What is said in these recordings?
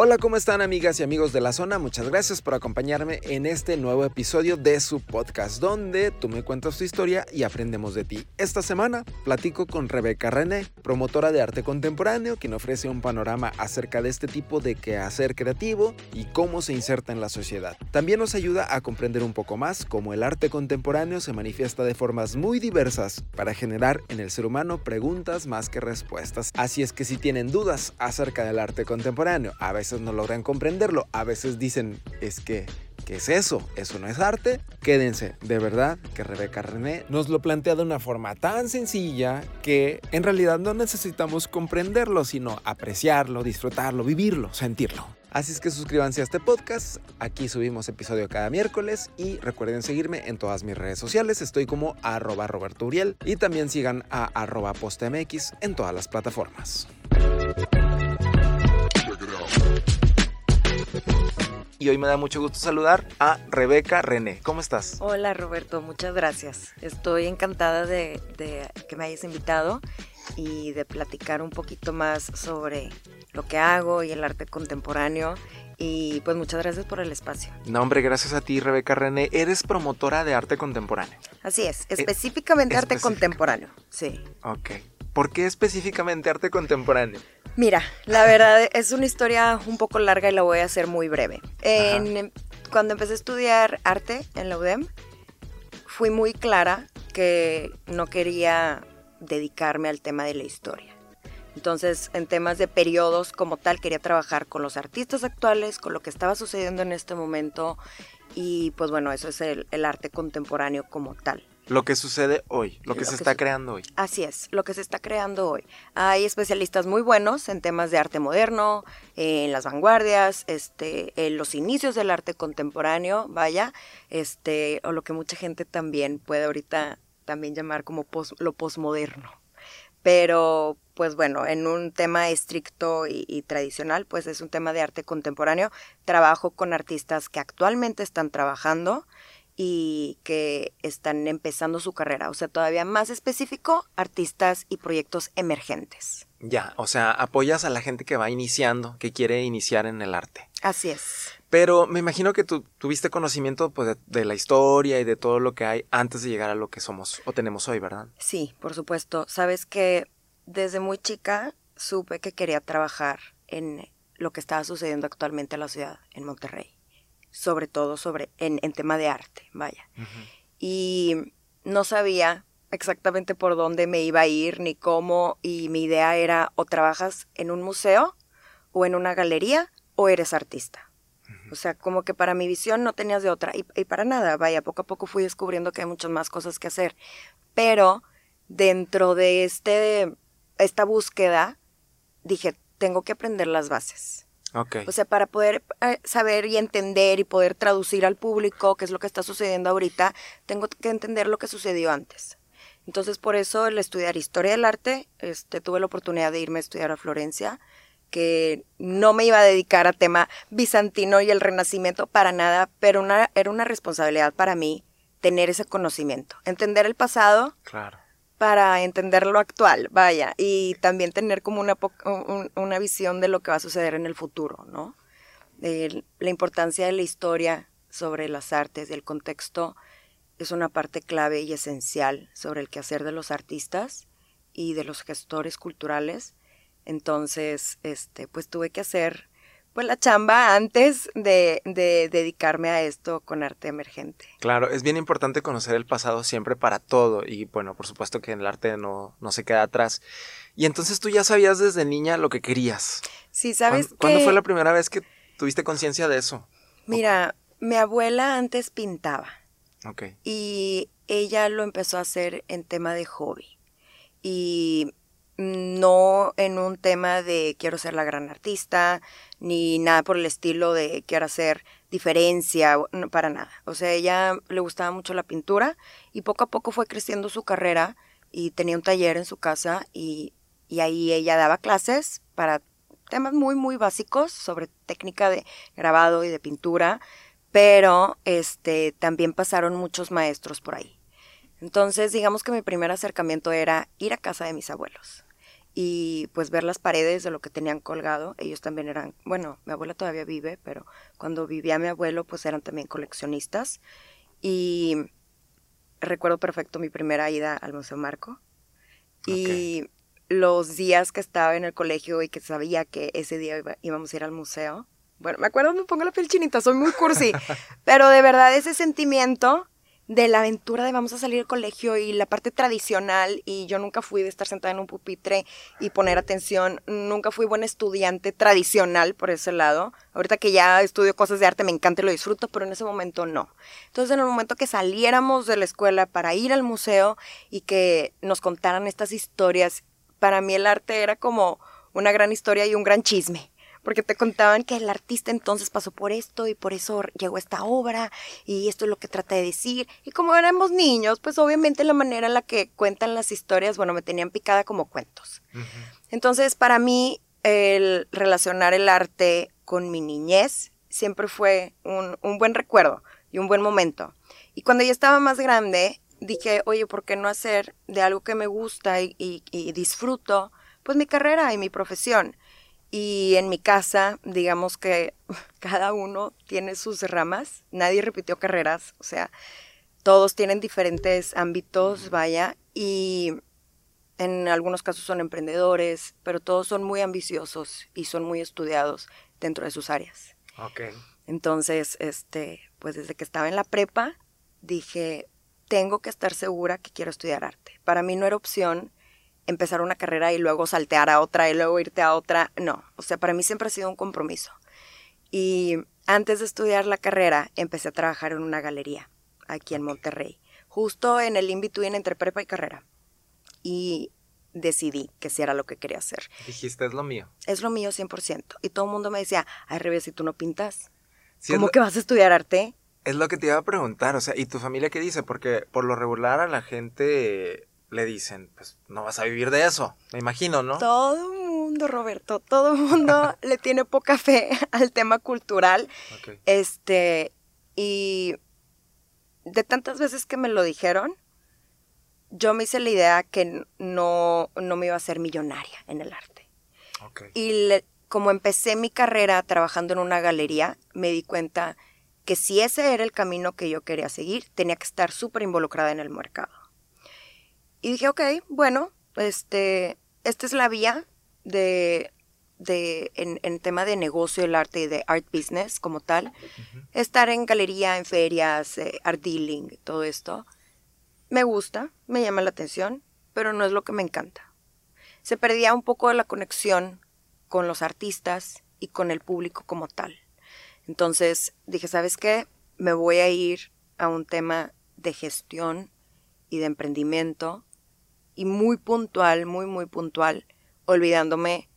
Hola, ¿cómo están amigas y amigos de la zona? Muchas gracias por acompañarme en este nuevo episodio de su podcast, donde tú me cuentas tu historia y aprendemos de ti. Esta semana platico con Rebeca René, promotora de arte contemporáneo, quien ofrece un panorama acerca de este tipo de quehacer creativo y cómo se inserta en la sociedad. También nos ayuda a comprender un poco más cómo el arte contemporáneo se manifiesta de formas muy diversas para generar en el ser humano preguntas más que respuestas. Así es que si tienen dudas acerca del arte contemporáneo, a veces no logran comprenderlo, a veces dicen, es que ¿Qué es eso? ¿Eso no es arte? Quédense, de verdad que Rebeca René nos lo plantea de una forma tan sencilla que en realidad no necesitamos comprenderlo, sino apreciarlo, disfrutarlo, vivirlo, sentirlo. Así es que suscríbanse a este podcast, aquí subimos episodio cada miércoles y recuerden seguirme en todas mis redes sociales, estoy como arroba y también sigan a arroba postmx en todas las plataformas. Y hoy me da mucho gusto saludar a Rebeca René. ¿Cómo estás? Hola Roberto, muchas gracias. Estoy encantada de, que me hayas invitado y de platicar un poquito más sobre lo que hago y el arte contemporáneo. Y pues muchas gracias por el espacio. No, hombre, gracias a ti, Rebeca René. Eres promotora de arte contemporáneo. Así es, eh, específicamente arte contemporáneo, sí. Ok. ¿Por qué específicamente arte contemporáneo? Mira, la verdad es una historia un poco larga y la voy a hacer muy breve. cuando empecé a estudiar arte en la UDEM, fui muy clara que no quería dedicarme al tema de la historia. Entonces, en temas de periodos como tal, quería trabajar con los artistas actuales, con lo que estaba sucediendo en este momento y pues bueno, eso es el arte contemporáneo como tal. Lo que sucede hoy, lo que se está creando hoy. Así es, lo que se está creando hoy. Hay especialistas muy buenos en temas de arte moderno, en las vanguardias, este, en los inicios del arte contemporáneo, vaya, este, o lo que mucha gente también puede ahorita también llamar como lo posmoderno. Pero, pues bueno, en un tema estricto y, y tradicional, pues es un tema de arte contemporáneo. Trabajo con artistas que actualmente están trabajando y que están empezando su carrera. O sea, todavía más específico, artistas y proyectos emergentes. Ya, o sea, apoyas a la gente que va iniciando, que quiere iniciar en el arte. Así es. Pero me imagino que tú tuviste conocimiento pues, de, la historia y de todo lo que hay antes de llegar a lo que somos o tenemos hoy, ¿verdad? Sí, por supuesto. Sabes que desde muy chica supe que quería trabajar en lo que estaba sucediendo actualmente en la ciudad, en Monterrey sobre todo sobre, en, tema de arte, vaya. Y no sabía exactamente por dónde me iba a ir ni cómo, y mi idea era o trabajas en un museo o en una galería o eres artista. O sea, como que para mi visión no tenías de otra. Y, y, para nada, vaya, poco a poco fui descubriendo que hay muchas más cosas que hacer. Pero dentro de este, esta búsqueda, dije, tengo que aprender las bases. O sea, para poder eh, saber y entender y poder traducir al público qué es lo que está sucediendo ahorita, tengo que entender lo que sucedió antes. Entonces, por eso el estudiar historia del arte, este, tuve la oportunidad de irme a estudiar a Florencia, que no me iba a dedicar a tema bizantino y el renacimiento para nada, pero una, era una responsabilidad para mí tener ese conocimiento, entender el pasado. Claro para entender lo actual, vaya, y también tener como una, una visión de lo que va a suceder en el futuro, ¿no? la importancia de la historia sobre las artes el contexto es una parte clave y esencial sobre el quehacer de los artistas y de los gestores culturales. Entonces, este, pues tuve que hacer pues la chamba antes de, dedicarme a esto con arte emergente. Claro, es bien importante conocer el pasado siempre para todo y bueno, por supuesto que en el arte no, no se queda atrás. Y entonces tú ya sabías desde niña lo que querías. Sí, ¿sabes ¿Cuándo, ¿Cuándo fue la primera vez que tuviste conciencia de eso? Mira, mi abuela antes pintaba. Ok. Y ella lo empezó a hacer en tema de hobby. Y no en un tema de quiero ser la gran artista, ni nada por el estilo de quiero hacer diferencia, para nada. O sea, ella le gustaba mucho la pintura y poco a poco fue creciendo su carrera y tenía un taller en su casa y, y ahí ella daba clases para temas muy, muy básicos sobre técnica de grabado y de pintura, pero este, también pasaron muchos maestros por ahí. Entonces, digamos que mi primer acercamiento era ir a casa de mis abuelos y pues ver las paredes de lo que tenían colgado. Ellos también eran, bueno, mi abuela todavía vive, pero cuando vivía mi abuelo pues eran también coleccionistas. Y recuerdo perfecto mi primera ida al Museo Marco. Y los días que estaba en el colegio y que sabía que ese día íbamos a ir al museo. Bueno, me acuerdo, me pongo la piel chinita, soy muy cursi, pero de verdad ese sentimiento de la aventura de vamos a salir del colegio y la parte tradicional y yo nunca fui de estar sentada en un pupitre y poner atención, nunca fui buen estudiante tradicional por ese lado. Ahorita que ya estudio cosas de arte me encanta y lo disfruto, pero en ese momento no. Entonces en el momento que saliéramos de la escuela para ir al museo y que nos contaran estas historias, para mí el arte era como una gran historia y un gran chisme porque te contaban que el artista entonces pasó por esto y por eso llegó esta obra y esto es lo que trata de decir. Y como éramos niños, pues obviamente la manera en la que cuentan las historias, bueno, me tenían picada como cuentos. Entonces, para mí, el relacionar el arte con mi niñez siempre fue un, buen recuerdo y un buen momento. Y cuando ya estaba más grande, dije, oye, ¿por qué no hacer de algo que me gusta y disfruto, pues mi carrera y mi profesión? Y en mi casa, digamos que cada uno tiene sus ramas, nadie repitió carreras, o sea, todos tienen diferentes ámbitos, vaya, y en algunos casos son emprendedores, pero todos son muy ambiciosos y son muy estudiados dentro de sus áreas. Ok. Entonces, este, pues desde que estaba en la prepa, dije, tengo que estar segura que quiero estudiar arte. Para mí no era opción empezar una carrera y luego saltear a otra y luego irte a otra. No, o sea, para mí siempre ha sido un compromiso. Y antes de estudiar la carrera, empecé a trabajar en una galería aquí en Monterrey, justo en el in-between entre prepa y carrera. Y decidí que sí era lo que quería hacer. Dijiste, es lo mío. Es lo mío 100%. Y todo el mundo me decía, ay, revés, si tú no pintas, ¿cómo que vas a estudiar arte? Es lo que te iba a preguntar, o sea, ¿y tu familia qué dice? Porque por lo regular a la gente le dicen, pues no vas a vivir de eso, me imagino, ¿no? Todo el mundo, Roberto, todo el mundo le tiene poca fe al tema cultural. Este, y de tantas veces que me lo dijeron, yo me hice la idea que no, no me iba a ser millonaria en el arte. Y como empecé mi carrera trabajando en una galería, me di cuenta que si ese era el camino que yo quería seguir, tenía que estar súper involucrada en el mercado. Y dije, ok, bueno, este, esta es la vía de, de en, en, tema de negocio del arte y de art business como tal. Estar en galería, en ferias, eh, art dealing, todo esto. Me gusta, me llama la atención, pero no es lo que me encanta. Se perdía un poco de la conexión con los artistas y con el público como tal. Entonces dije, ¿sabes qué? Me voy a ir a un tema de gestión y de emprendimiento y muy puntual, muy, muy puntual, olvidándome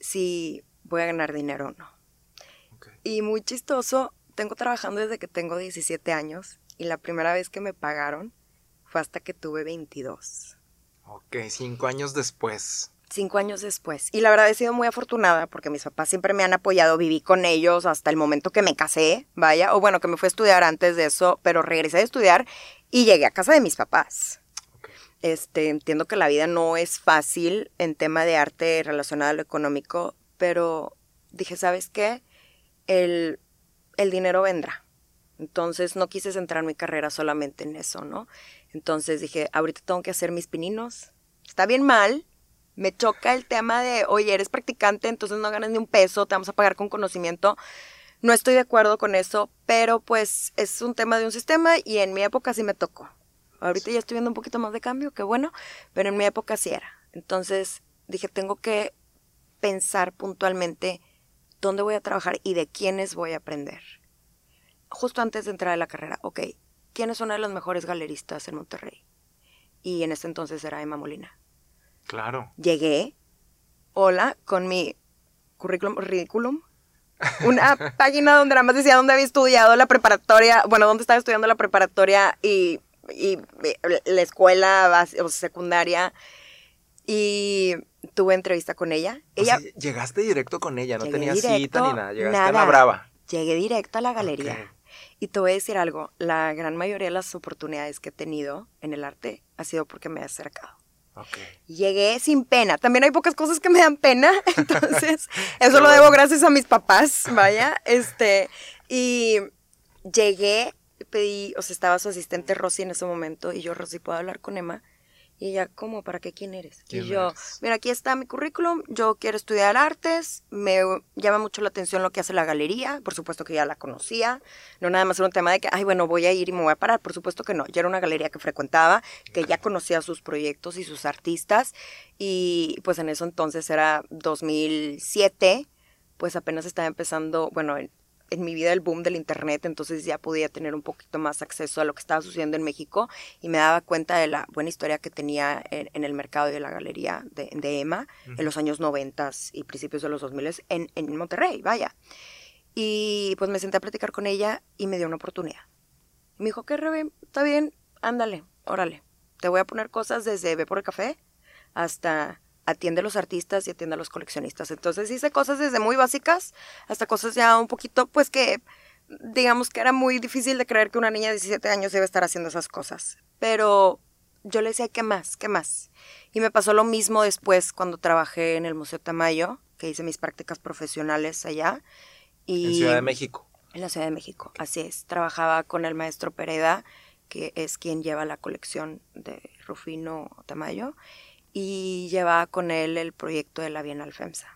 si voy a ganar dinero o no. Y muy chistoso, tengo trabajando desde que tengo 17 años y la primera vez que me pagaron fue hasta que tuve 22. Ok, cinco años después. Cinco años después. Y la verdad he sido muy afortunada porque mis papás siempre me han apoyado, viví con ellos hasta el momento que me casé, vaya, o bueno, que me fui a estudiar antes de eso, pero regresé a estudiar y llegué a casa de mis papás. Este, entiendo que la vida no es fácil en tema de arte relacionado a lo económico, pero dije, ¿sabes qué? El, el dinero vendrá. Entonces no quise centrar mi carrera solamente en eso, ¿no? Entonces dije, ahorita tengo que hacer mis pininos. Está bien mal. Me choca el tema de, oye, eres practicante, entonces no ganas ni un peso, te vamos a pagar con conocimiento. No estoy de acuerdo con eso, pero pues es un tema de un sistema y en mi época sí me tocó. Ahorita ya estoy viendo un poquito más de cambio, qué bueno, pero en mi época sí era. Entonces dije, tengo que pensar puntualmente dónde voy a trabajar y de quiénes voy a aprender. Justo antes de entrar a la carrera, ok, ¿quiénes son los mejores galeristas en Monterrey? Y en ese entonces era Emma Molina. Claro. Llegué, hola, con mi currículum, ridículum, una página donde nada más decía dónde había estudiado la preparatoria, bueno, dónde estaba estudiando la preparatoria y y la escuela o secundaria y tuve entrevista con ella. ella llegaste directo con ella, no tenía cita ni nada, llegaste a la brava. Llegué directo a la galería. Y te voy a decir algo, la gran mayoría de las oportunidades que he tenido en el arte ha sido porque me he acercado. Llegué sin pena. También hay pocas cosas que me dan pena, entonces eso lo debo gracias a mis papás, vaya. Este, y llegué, pedí, o sea, estaba su asistente Rosy en ese momento y yo, Rosy, ¿puedo hablar con Emma? Y ella, ¿cómo? ¿Para qué? ¿Quién eres? y yo, mira, aquí está mi currículum, yo quiero estudiar artes, me llama mucho la atención lo que hace la galería, por supuesto que ya la conocía, no nada más era un tema de que, ay, bueno, voy a ir y me voy a parar, por supuesto que no, ya era una galería que frecuentaba, que ya conocía sus proyectos y sus artistas, y pues en eso entonces era 2007, pues apenas estaba empezando, bueno, en mi vida el boom del internet, entonces ya podía tener un poquito más acceso a lo que estaba sucediendo en México y me daba cuenta de la buena historia que tenía en, el mercado y de la galería de, de Emma en los años 90 y principios de los 2000 en, en Monterrey, vaya. Y pues me senté a platicar con ella y me dio una oportunidad. Me dijo, ¿qué Rebe? Está bien, ándale, órale. Te voy a poner cosas desde Ve por el café hasta atiende a los artistas y atiende a los coleccionistas. Entonces hice cosas desde muy básicas hasta cosas ya un poquito, pues que digamos que era muy difícil de creer que una niña de 17 años debe estar haciendo esas cosas. Pero yo le decía, ¿qué más? ¿Qué más? Y me pasó lo mismo después cuando trabajé en el Museo Tamayo, que hice mis prácticas profesionales allá. Y en Ciudad de México. En la Ciudad de México, así es. Trabajaba con el maestro Pereda, que es quien lleva la colección de Rufino Tamayo y llevaba con él el proyecto de la Bienal FEMSA.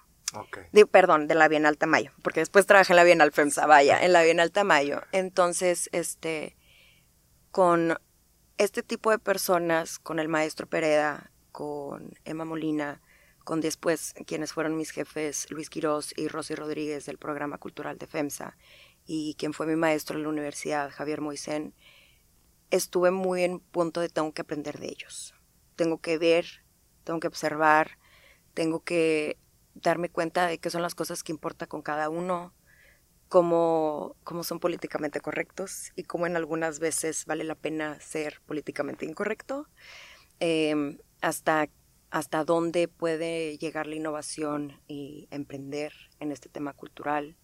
De, perdón, de la Bienal Tamayo, porque después trabajé en la Bienal FEMSA, vaya, en la Bienal Tamayo. Entonces, este, con este tipo de personas, con el maestro Pereda, con Emma Molina, con después quienes fueron mis jefes, Luis Quirós y Rosy Rodríguez del programa cultural de FEMSA, y quien fue mi maestro en la universidad, Javier Moisén, estuve muy en punto de tengo que aprender de ellos. Tengo que ver tengo que observar, tengo que darme cuenta de qué son las cosas que importa con cada uno, cómo, cómo son políticamente correctos y cómo en algunas veces vale la pena ser políticamente incorrecto, em, hasta, hasta dónde puede llegar la innovación y emprender en este tema cultural.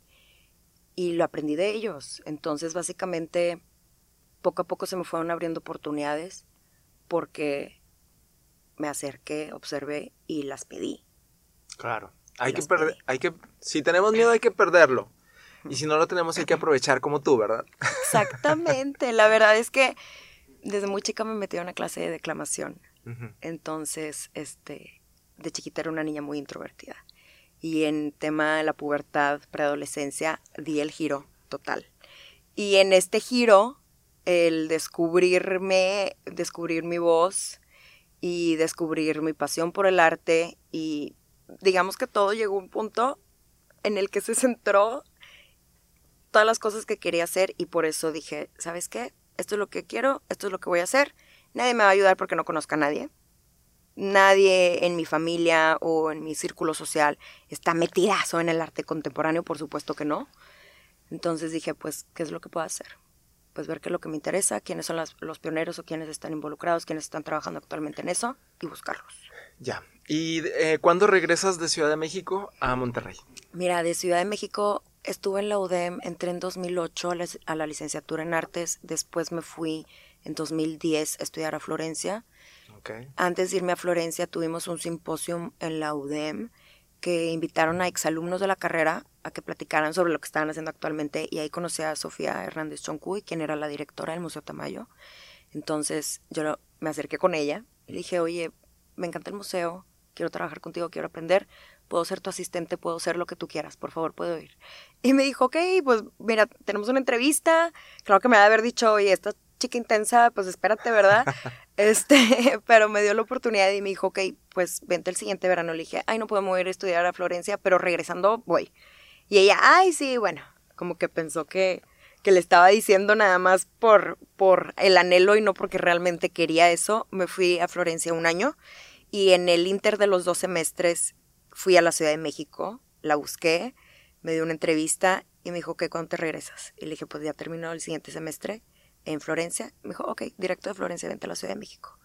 Y lo aprendí de ellos. Entonces, básicamente, poco a poco se me fueron abriendo oportunidades porque me acerqué, observé y las pedí. Claro. Hay que perder, hay que, si tenemos miedo hay que perderlo. Y si no lo tenemos hay que aprovechar como tú, ¿verdad? Exactamente. La verdad es que desde muy chica me metí a una clase de declamación. Entonces, este, de chiquita era una niña muy introvertida. Y en tema de la pubertad, preadolescencia, di el giro total. Y en este giro, el descubrirme, descubrir mi voz, y descubrir mi pasión por el arte y digamos que todo llegó a un punto en el que se centró todas las cosas que quería hacer y por eso dije, ¿sabes qué? Esto es lo que quiero, esto es lo que voy a hacer. Nadie me va a ayudar porque no conozca a nadie. Nadie en mi familia o en mi círculo social está metidazo en el arte contemporáneo, por supuesto que no. Entonces dije, pues, ¿qué es lo que puedo hacer? Pues ver qué es lo que me interesa, quiénes son los pioneros o quiénes están involucrados, quiénes están trabajando actualmente en eso y buscarlos. Ya. ¿Y eh, cuándo regresas de Ciudad de México a Monterrey? Mira, de Ciudad de México estuve en la UDEM, entré en 2008 a la, licenciatura en artes, después me fui en 2010 a estudiar a Florencia. Okay. Antes de irme a Florencia tuvimos un simposio en la UDEM que invitaron a exalumnos de la carrera a que platicaran sobre lo que estaban haciendo actualmente y ahí conocí a Sofía Hernández Choncuy, quien era la directora del Museo Tamayo. Entonces yo me acerqué con ella y le dije, oye, me encanta el museo, quiero trabajar contigo, quiero aprender, puedo ser tu asistente, puedo ser lo que tú quieras, por favor, puedo ir. Y me dijo, ok, pues mira, tenemos una entrevista, claro que me va a haber dicho, oye, esta chica intensa, pues espérate, ¿verdad? este, pero me dio la oportunidad y me dijo, ok, pues vente el siguiente verano. Le dije, ay, no podemos ir a estudiar a Florencia, pero regresando voy. Y ella, ay, sí, bueno, como que pensó que, que le estaba diciendo nada más por, por el anhelo y no porque realmente quería eso. Me fui a Florencia un año y en el inter de los dos semestres fui a la Ciudad de México, la busqué, me dio una entrevista y me dijo, ¿qué ¿cuándo te regresas? Y le dije, pues ya terminó el siguiente semestre en Florencia. Me dijo, ok, directo de Florencia, vente a la Ciudad de México.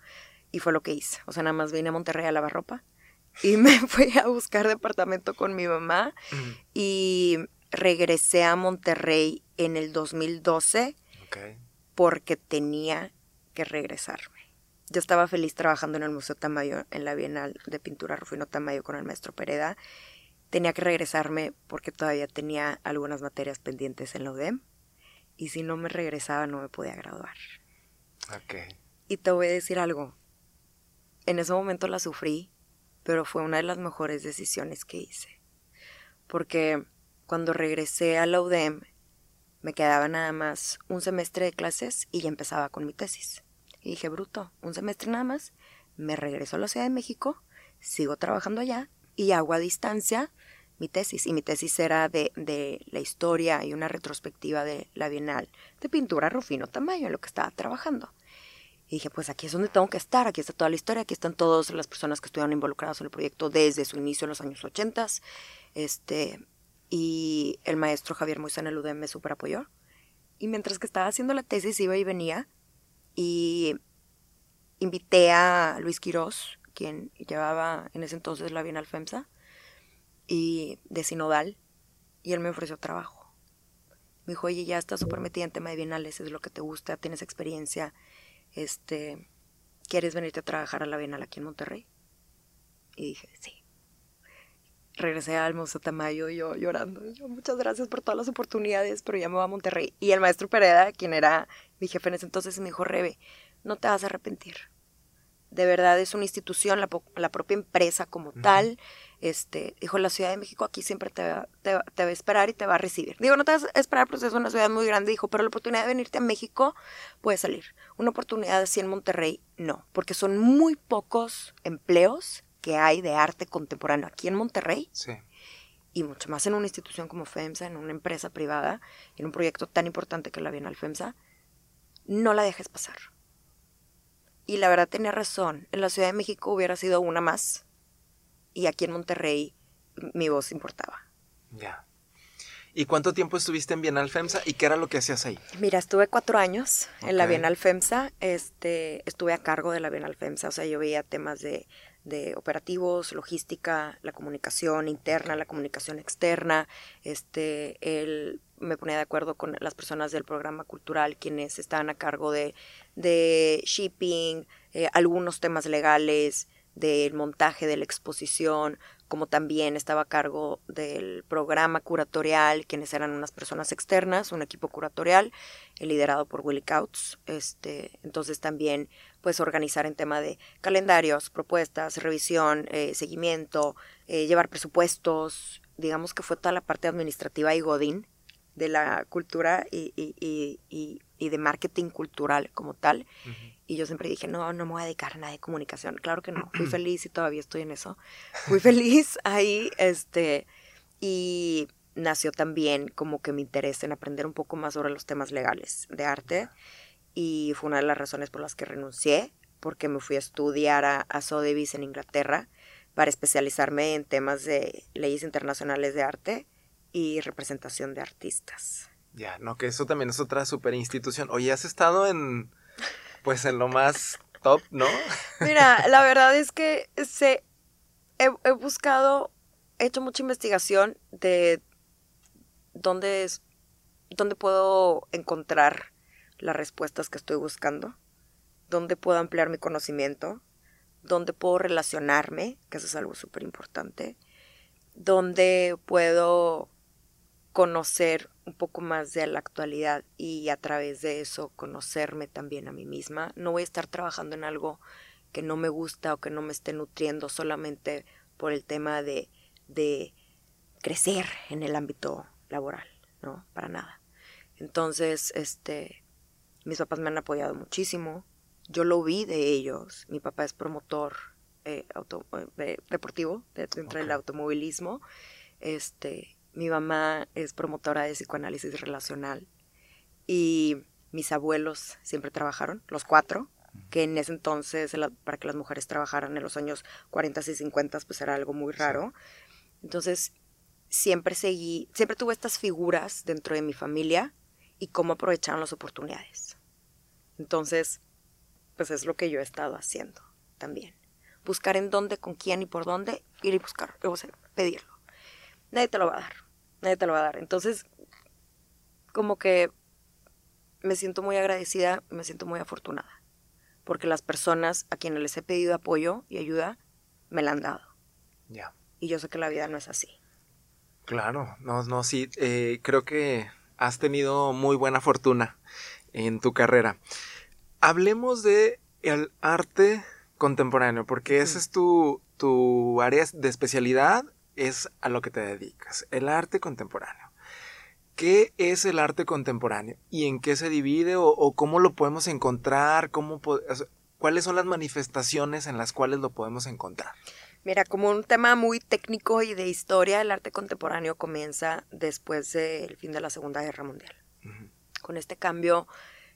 Y fue lo que hice. O sea, nada más vine a Monterrey a lavar ropa y me fui a buscar departamento con mi mamá y regresé a Monterrey en el 2012 porque tenía que regresarme. yo estaba feliz trabajando en el Museo Tamayo, en la Bienal de Pintura Rufino Tamayo con el maestro Pereda. Tenía que regresarme porque todavía tenía algunas materias pendientes en la UDEM. Y si no me regresaba no me podía graduar. Ok. Y te voy a decir algo. En ese momento la sufrí, pero fue una de las mejores decisiones que hice. Porque cuando regresé a la UDEM, me quedaba nada más un semestre de clases y ya empezaba con mi tesis. Y dije, bruto, un semestre nada más, me regreso a la Ciudad de México, sigo trabajando allá y hago a distancia mi tesis. Y mi tesis era de, de la historia y una retrospectiva de la Bienal de pintura Rufino Tamayo, en lo que estaba trabajando. Y dije, pues aquí es donde tengo que estar, aquí está toda la historia, aquí están todas las personas que estuvieron involucradas en el proyecto desde su inicio en los años 80. Este, y el maestro Javier Moisés en el UDM me super apoyó. Y mientras que estaba haciendo la tesis, iba y venía, y invité a Luis Quirós, quien llevaba en ese entonces la Bienal FEMSA, y de Sinodal, y él me ofreció trabajo. Me dijo, oye, ya estás súper metida en tema de bienales, es lo que te gusta, tienes experiencia, este, ¿quieres venirte a trabajar a la Bienal aquí en Monterrey? Y dije, sí. Regresé al Museo Tamayo yo llorando. Yo, muchas gracias por todas las oportunidades, pero ya me voy a Monterrey. Y el maestro Pereda, quien era mi jefe en ese entonces, me dijo, Rebe, no te vas a arrepentir. De verdad es una institución, la, la propia empresa como tal. Este, dijo, la Ciudad de México aquí siempre te va, te, va a esperar y te va a recibir. Digo, no te vas a esperar porque es una ciudad muy grande, dijo, pero la oportunidad de venirte a México puede salir. Una oportunidad así en Monterrey, no, porque son muy pocos empleos que hay de arte contemporáneo aquí en Monterrey. Sí. Y mucho más en una institución como FEMSA, en una empresa privada, en un proyecto tan importante que la Bienal FEMSA, no la dejes pasar. Y la verdad tenía razón. En la Ciudad de México hubiera sido una más. Y aquí en Monterrey mi voz importaba. Ya. ¿Y cuánto tiempo estuviste en Bienal FEMSA y qué era lo que hacías ahí? Mira, estuve cuatro años en la Bienal FEMSA. Este, estuve a cargo de la Bienal FEMSA. O sea, yo veía temas de, de operativos, logística, la comunicación interna, la comunicación externa. Este, el me ponía de acuerdo con las personas del programa cultural, quienes estaban a cargo de, de shipping, eh, algunos temas legales, del montaje de la exposición, como también estaba a cargo del programa curatorial, quienes eran unas personas externas, un equipo curatorial eh, liderado por Willy Couts. Este, entonces también pues organizar en tema de calendarios, propuestas, revisión, eh, seguimiento, llevar presupuestos, digamos que fue toda la parte administrativa y Godín de la cultura y, y, y, y de marketing cultural como tal. Y yo siempre dije, no, no me voy a dedicar a nada de comunicación. Claro que no, fui feliz y todavía estoy en eso. Fui feliz ahí, este, y nació también como que mi interés en aprender un poco más sobre los temas legales de arte. Y fue una de las razones por las que renuncié, porque me fui a estudiar a, a Sotheby's en Inglaterra para especializarme en temas de leyes internacionales de arte y representación de artistas. Ya, no, que eso también es otra super institución. Oye, has estado en, pues en lo más top, ¿no? Mira, la verdad es que se, he, he buscado, he hecho mucha investigación de dónde es, dónde puedo encontrar las respuestas que estoy buscando, dónde puedo ampliar mi conocimiento, dónde puedo relacionarme, que eso es algo súper importante, dónde puedo conocer un poco más de la actualidad y a través de eso conocerme también a mí misma. No voy a estar trabajando en algo que no me gusta o que no me esté nutriendo solamente por el tema de, de crecer en el ámbito laboral, ¿no? Para nada. Entonces, este, mis papás me han apoyado muchísimo. Yo lo vi de ellos. Mi papá es promotor eh, auto, eh, deportivo dentro okay. del automovilismo. Este, mi mamá es promotora de psicoanálisis relacional y mis abuelos siempre trabajaron, los cuatro, que en ese entonces para que las mujeres trabajaran en los años 40 y 50 pues era algo muy raro. Entonces siempre seguí, siempre tuve estas figuras dentro de mi familia y cómo aprovecharon las oportunidades. Entonces, pues es lo que yo he estado haciendo también. Buscar en dónde, con quién y por dónde, ir y buscar, o sea, pedirlo. Nadie te lo va a dar nadie te lo va a dar. Entonces, como que me siento muy agradecida, me siento muy afortunada, porque las personas a quienes les he pedido apoyo y ayuda me la han dado. Ya. Y yo sé que la vida no es así. Claro, no, no, sí, eh, creo que has tenido muy buena fortuna en tu carrera. Hablemos de el arte contemporáneo, porque ese es tu, tu área de especialidad, es a lo que te dedicas, el arte contemporáneo. ¿Qué es el arte contemporáneo? ¿Y en qué se divide? ¿O, cómo lo podemos encontrar? ¿Cómo ¿Cuáles son las manifestaciones en las cuales lo podemos encontrar? Mira, como un tema muy técnico y de historia, el arte contemporáneo comienza después del fin de la Segunda Guerra Mundial. Con este cambio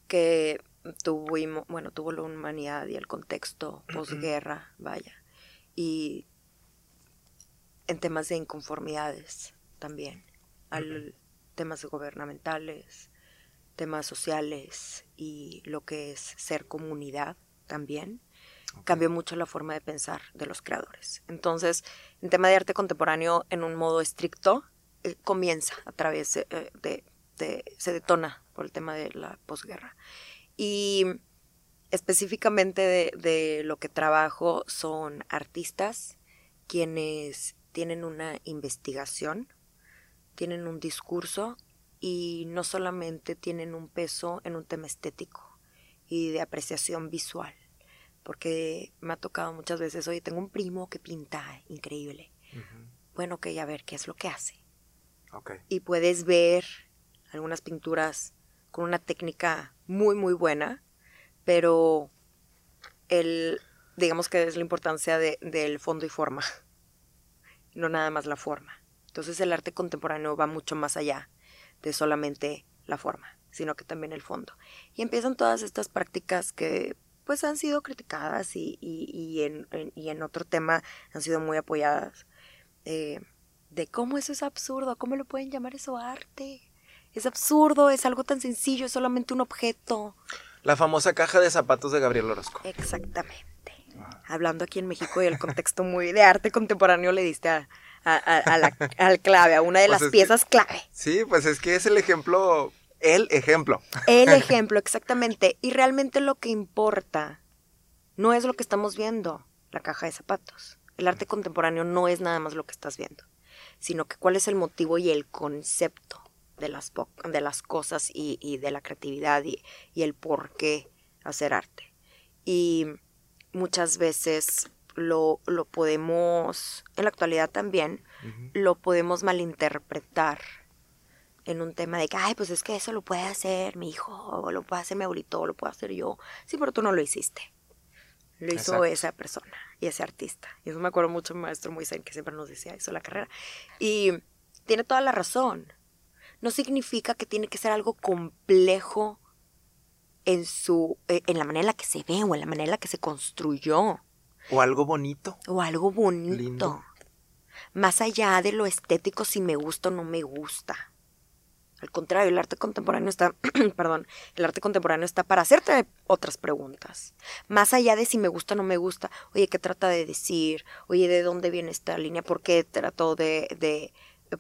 que tuvimos, bueno, tuvo la humanidad y el contexto posguerra, vaya. Y en temas de inconformidades también, al temas gubernamentales, temas sociales y lo que es ser comunidad también cambió mucho la forma de pensar de los creadores. Entonces, en tema de arte contemporáneo, en un modo estricto, eh, comienza a través eh, de, se detona por el tema de la posguerra. Y específicamente de, de lo que trabajo son artistas quienes tienen una investigación, tienen un discurso y no solamente tienen un peso en un tema estético y de apreciación visual, porque me ha tocado muchas veces, oye, tengo un primo que pinta increíble. Bueno, ok, a ver, ¿qué es lo que hace? Y puedes ver algunas pinturas con una técnica muy, muy buena, pero el, digamos que es la importancia de, del fondo y forma, no nada más la forma. Entonces el arte contemporáneo va mucho más allá de solamente la forma, sino que también el fondo. Y empiezan todas estas prácticas que pues han sido criticadas y, y, en, y en, otro tema han sido muy apoyadas. Eh, de cómo eso es absurdo, cómo lo pueden llamar eso arte. Es absurdo, es algo tan sencillo, es solamente un objeto. La famosa caja de zapatos de Gabriel Orozco. Exactamente. Hablando aquí en México y el contexto muy de arte contemporáneo le diste a, al clave, a una de pues las piezas clave. Sí, pues es que es el ejemplo el ejemplo. El ejemplo, exactamente. Y realmente lo que importa no es lo que estamos viendo, la caja de zapatos. El arte contemporáneo no es nada más lo que estás viendo, sino que cuál es el motivo y el concepto de las, de las cosas y, de la creatividad y, el por qué hacer arte. Y muchas veces lo, lo podemos, en la actualidad también, lo podemos malinterpretar en un tema de que, ay, pues es que eso lo puede hacer mi hijo, o lo puede hacer mi abuelito, o lo puedo hacer yo. Sí, pero tú no lo hiciste. Lo hizo esa persona y ese artista. Y eso me acuerdo mucho mi maestro Moisés, que siempre nos decía, hizo la carrera. Y tiene toda la razón. No significa que tiene que ser algo complejo en su eh, en la manera en la que se ve o en la manera en la que se construyó. O algo bonito. O algo bonito. Más allá de lo estético, si me gusta o no me gusta. Al contrario, el arte contemporáneo está, perdón, el arte contemporáneo está para hacerte otras preguntas. Más allá de si me gusta o no me gusta, oye, ¿qué trata de decir? Oye, ¿de dónde viene esta línea? ¿Por qué trato de, de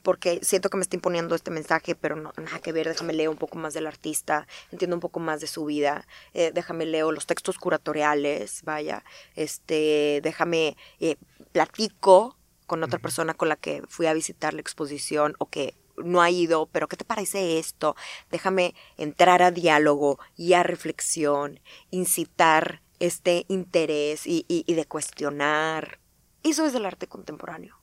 porque siento que me está imponiendo este mensaje, pero no, nada que ver, déjame leer un poco más del artista, entiendo un poco más de su vida, eh, déjame leo los textos curatoriales, vaya, este, déjame, eh, platico con otra persona con la que fui a visitar la exposición o que no ha ido, pero ¿qué te parece esto? Déjame entrar a diálogo y a reflexión, incitar este interés y, de cuestionar. Eso es del arte contemporáneo.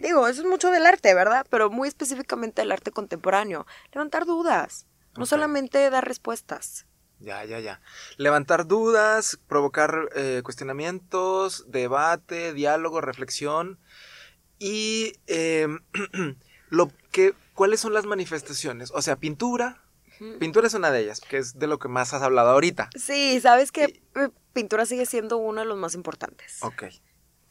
Digo, eso es mucho del arte, ¿verdad? Pero muy específicamente del arte contemporáneo. Levantar dudas, no solamente dar respuestas. Ya, ya, ya. Levantar dudas, provocar eh, cuestionamientos, debate, diálogo, reflexión. Y eh, lo que, ¿cuáles son las manifestaciones? O sea, pintura. Pintura es una de ellas, que es de lo que más has hablado ahorita. Sí, sabes que eh, pintura sigue siendo uno de los más importantes. Ok.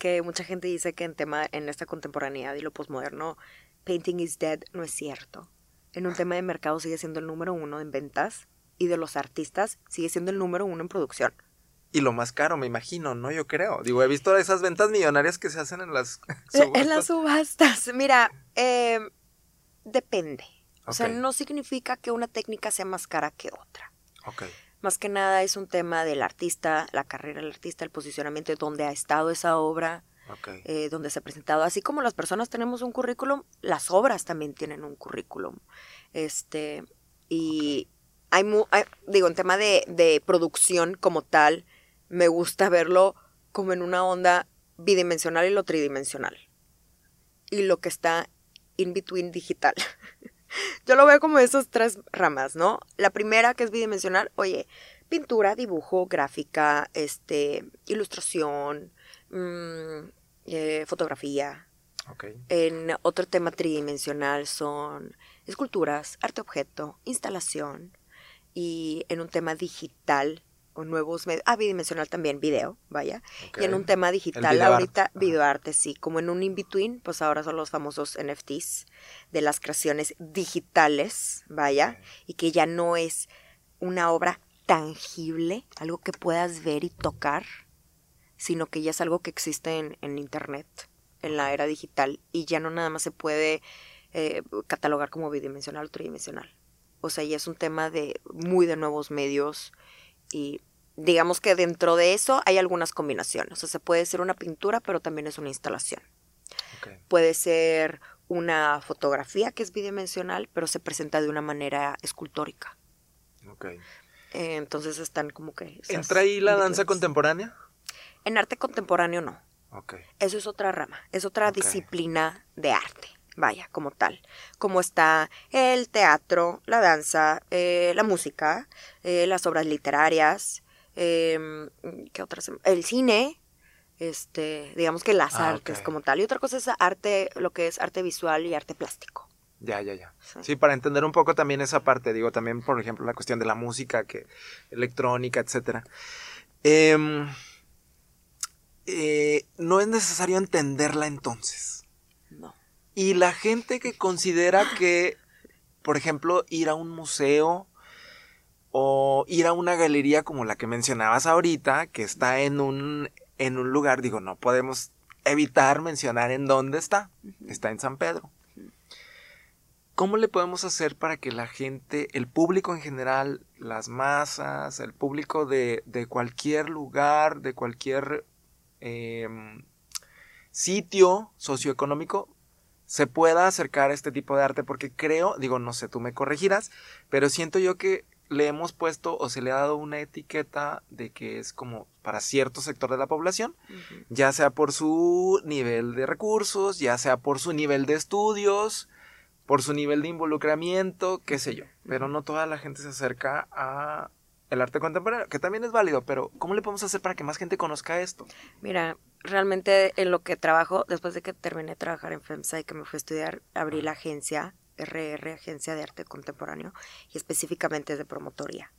Que mucha gente dice que en tema, en esta contemporaneidad y lo posmoderno, painting is dead, no es cierto. En un tema de mercado sigue siendo el número uno en ventas y de los artistas sigue siendo el número uno en producción. Y lo más caro, me imagino, ¿no? Yo creo. Digo, he visto esas ventas millonarias que se hacen en las subastas. En las subastas. Mira, eh, depende. O sea, no significa que una técnica sea más cara que otra. Más que nada es un tema del artista, la carrera del artista, el posicionamiento, dónde ha estado esa obra, eh, donde se ha presentado. Así como las personas tenemos un currículum, las obras también tienen un currículum. Este, y hay, digo, en tema de, de producción como tal, me gusta verlo como en una onda bidimensional y lo tridimensional. Y lo que está in between digital. Yo lo veo como esas tres ramas, ¿no? La primera, que es bidimensional, oye, pintura, dibujo, gráfica, este, ilustración, mm, eh, fotografía. En otro tema tridimensional son esculturas, arte objeto, instalación. Y en un tema digital, o nuevos medios, ah, bidimensional también, video, vaya. Y en un tema digital, ahorita, videoarte, sí, como en un in-between, pues ahora son los famosos NFTs de las creaciones digitales, vaya, y que ya no es una obra tangible, algo que puedas ver y tocar, sino que ya es algo que existe en, en Internet, en la era digital, y ya no nada más se puede eh, catalogar como bidimensional o tridimensional. O sea, ya es un tema de muy de nuevos medios, y digamos que dentro de eso hay algunas combinaciones. O sea, se puede ser una pintura, pero también es una instalación. Puede ser una fotografía que es bidimensional, pero se presenta de una manera escultórica. Okay. Eh, entonces están como que... ¿Entra ahí la danza contemporánea? En arte contemporáneo no. Okay. Eso es otra rama, es otra disciplina de arte vaya, como tal, como está el teatro, la danza, eh, la música, eh, las obras literarias, em, ¿qué otras? El cine, este, digamos que las ah, artes como tal. Y otra cosa es arte, lo que es arte visual y arte plástico. Ya, ya, ya. Sí. para entender un poco también esa parte, digo, también, por ejemplo, la cuestión de la música, que electrónica, etcétera. Em, eh, no es necesario entenderla entonces. Y la gente que considera que, por ejemplo, ir a un museo o ir a una galería como la que mencionabas ahorita, que está en un, en un lugar, digo, no podemos evitar mencionar en dónde está. Está en San Pedro. ¿Cómo le podemos hacer para que la gente, el público en general, las masas, el público de, de cualquier lugar, de cualquier em, sitio socioeconómico, se pueda acercar a este tipo de arte porque creo, digo, no sé, tú me corregirás, pero siento yo que le hemos puesto o se le ha dado una etiqueta de que es como para cierto sector de la población, ya sea por su nivel de recursos, ya sea por su nivel de estudios, por su nivel de involucramiento, qué sé yo, pero no toda la gente se acerca a el arte contemporáneo, que también es válido, pero ¿cómo le podemos hacer para que más gente conozca esto? Mira, realmente en lo que trabajo, después de que terminé de trabajar en FEMSA y que me fui a estudiar, abrí la agencia RR, Agencia de Arte Contemporáneo, y específicamente es de promotoría.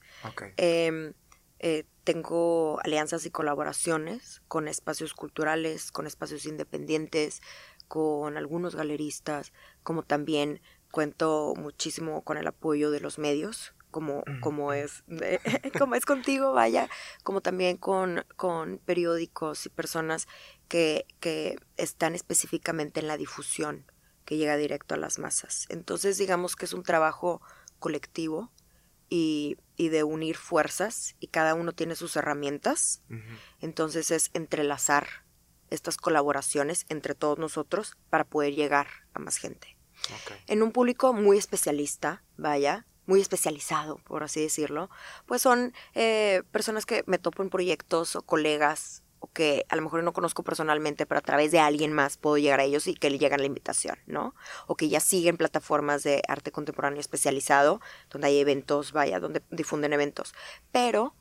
Em, eh, tengo alianzas y colaboraciones con espacios culturales, con espacios independientes, con algunos galeristas, como también cuento muchísimo con el apoyo de los medios, como, como, es, como es contigo, vaya, como también con, con periódicos y personas que, que están específicamente en la difusión que llega directo a las masas. Entonces digamos que es un trabajo colectivo y, y de unir fuerzas y cada uno tiene sus herramientas. Entonces es entrelazar estas colaboraciones entre todos nosotros para poder llegar a más gente. En un público muy especialista, vaya, muy especializado, por así decirlo, pues son eh, personas que me topo en proyectos o colegas o que a lo mejor no conozco personalmente, pero a través de alguien más puedo llegar a ellos y que le llegan la invitación, ¿no? O que ya siguen plataformas de arte contemporáneo especializado, donde hay eventos, vaya, donde difunden eventos. Pero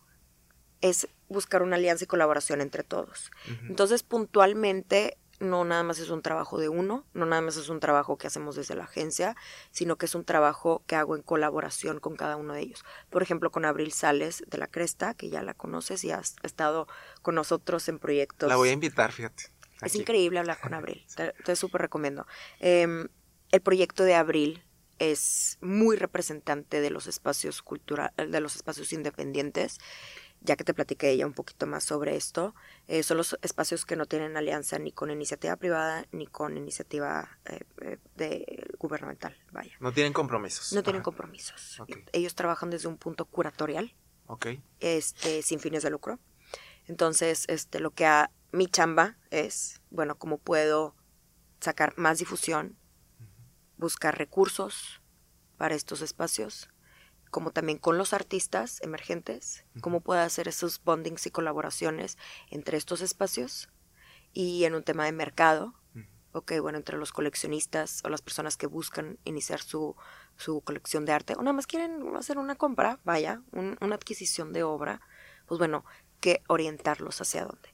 es buscar una alianza y colaboración entre todos. Entonces, puntualmente, no nada más es un trabajo de uno, no nada más es un trabajo que hacemos desde la agencia, sino que es un trabajo que hago en colaboración con cada uno de ellos. Por ejemplo, con Abril Sales de la Cresta, que ya la conoces y has estado con nosotros en proyectos. La voy a invitar, fíjate. Es increíble hablar con Abril, te, súper recomiendo. Em, el proyecto de Abril es muy representante de los espacios culturales, de los espacios independientes ya que te platiqué ella un poquito más sobre esto, eh, son los espacios que no tienen alianza ni con iniciativa privada ni con iniciativa eh, eh, de, gubernamental, vaya. No tienen compromisos. No tienen compromisos. Ellos trabajan desde un punto curatorial Ok. este, sin fines de lucro. Entonces, este, lo que a mi chamba es, bueno, cómo puedo sacar más difusión, buscar recursos para estos espacios, como también con los artistas emergentes, cómo puedo hacer esos bondings y colaboraciones entre estos espacios y en un tema de mercado, ok, bueno, entre los coleccionistas o las personas que buscan iniciar su, su colección de arte o nada más quieren hacer una compra, vaya, un- una adquisición de obra, pues bueno, que orientarlos hacia dónde.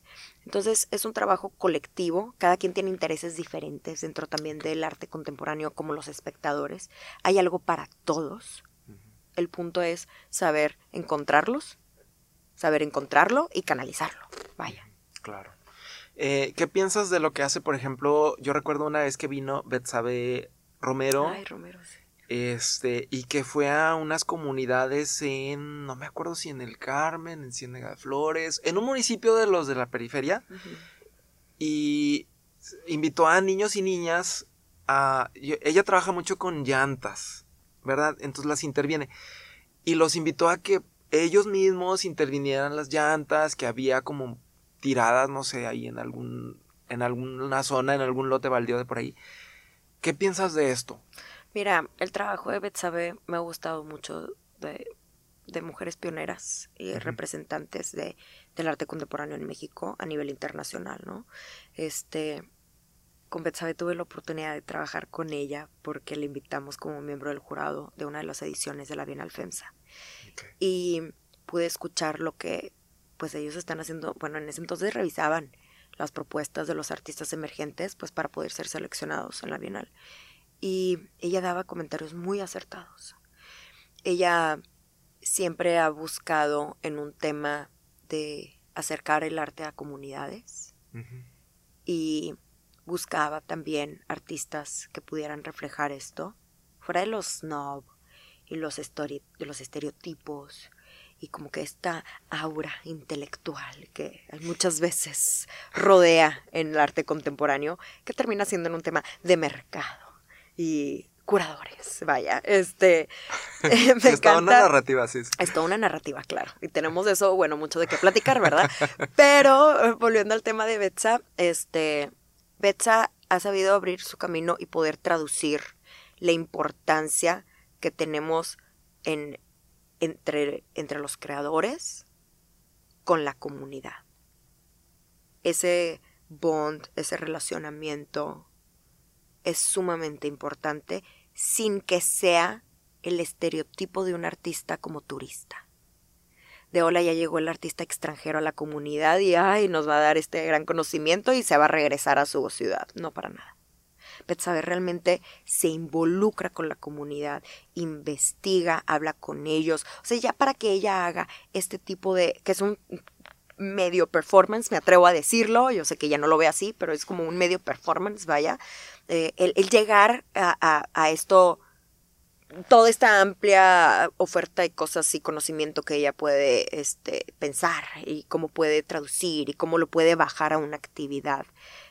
Entonces es un trabajo colectivo, cada quien tiene intereses diferentes dentro también del arte contemporáneo como los espectadores. Hay algo para todos. El punto es saber encontrarlos, saber encontrarlo y canalizarlo. Vaya. Claro. Eh, ¿Qué piensas de lo que hace, por ejemplo, yo recuerdo una vez que vino Betsabe Romero, Ay, Romero, sí. este, y que fue a unas comunidades en, no me acuerdo si en el Carmen, en Ciénega de Flores, en un municipio de los de la periferia, y invitó a niños y niñas a... yo- ella trabaja mucho con llantas, ¿verdad? Entonces las interviene. Y los invitó a que ellos mismos intervinieran las llantas, que había como tiradas, no sé, ahí en algún en alguna zona, en algún lote baldío de por ahí. ¿Qué piensas de esto? Mira, el trabajo de Betsabe me ha gustado mucho de, de mujeres pioneras y representantes de, del arte contemporáneo en México a nivel internacional, ¿no? Este, con Betsabe tuve la oportunidad de trabajar con ella porque le invitamos como miembro del jurado de una de las ediciones de la Bienal FEMSA. Y pude escuchar lo que pues ellos están haciendo, bueno, en ese entonces revisaban las propuestas de los artistas emergentes pues para poder ser seleccionados en la Bienal. Y ella daba comentarios muy acertados. Ella siempre ha buscado en un tema de acercar el arte a comunidades y buscaba también artistas que pudieran reflejar esto, fuera de los snob y los, de los estereotipos y como que esta aura intelectual que muchas veces rodea en el arte contemporáneo, que termina siendo en un tema de mercado y curadores, vaya, este, me Sí, está una narrativa, sí. sí. es toda una narrativa, claro. Y tenemos eso, bueno, mucho de qué platicar, ¿verdad? Pero eh, volviendo al tema de Betsa, este, Betsa ha sabido abrir su camino y poder traducir la importancia que tenemos en, entre, entre los creadores con la comunidad. Ese bond, ese relacionamiento es sumamente importante sin que sea el estereotipo de un artista como turista. De hola ya llegó el artista extranjero a la comunidad y ay, nos va a dar este gran conocimiento y se va a regresar a su ciudad. No para nada. Betsabe realmente se involucra con la comunidad, investiga, habla con ellos. O sea, ya para que ella haga este tipo de, que es un medio performance, me atrevo a decirlo, yo sé que ella no lo ve así, pero es como un medio performance, vaya, eh, el, llegar a esto, toda esta amplia oferta y cosas y conocimiento que ella puede este, pensar y cómo puede traducir y cómo lo puede bajar a una actividad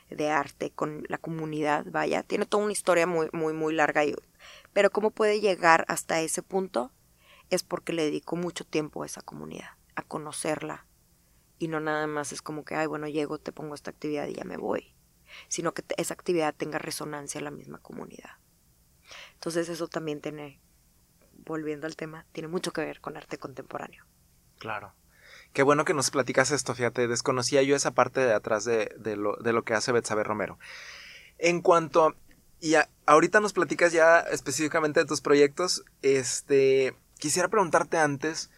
de arte con la comunidad, vaya, tiene toda una historia muy, muy, muy larga, y, pero cómo puede llegar hasta ese punto es porque le dedicó mucho tiempo a esa comunidad, a conocerla, y no nada más es como que, ay, bueno, llego, te pongo esta actividad y ya me voy, sino que esa actividad tenga resonancia en la misma comunidad. Entonces eso también tiene, volviendo al tema, tiene mucho que ver con arte contemporáneo. Claro. Qué bueno que nos platicas esto, fíjate, desconocía yo esa parte de atrás de, de lo, de lo que hace Betsabe Romero. En cuanto, y a- ahorita nos platicas ya específicamente de tus proyectos, este, quisiera preguntarte antes,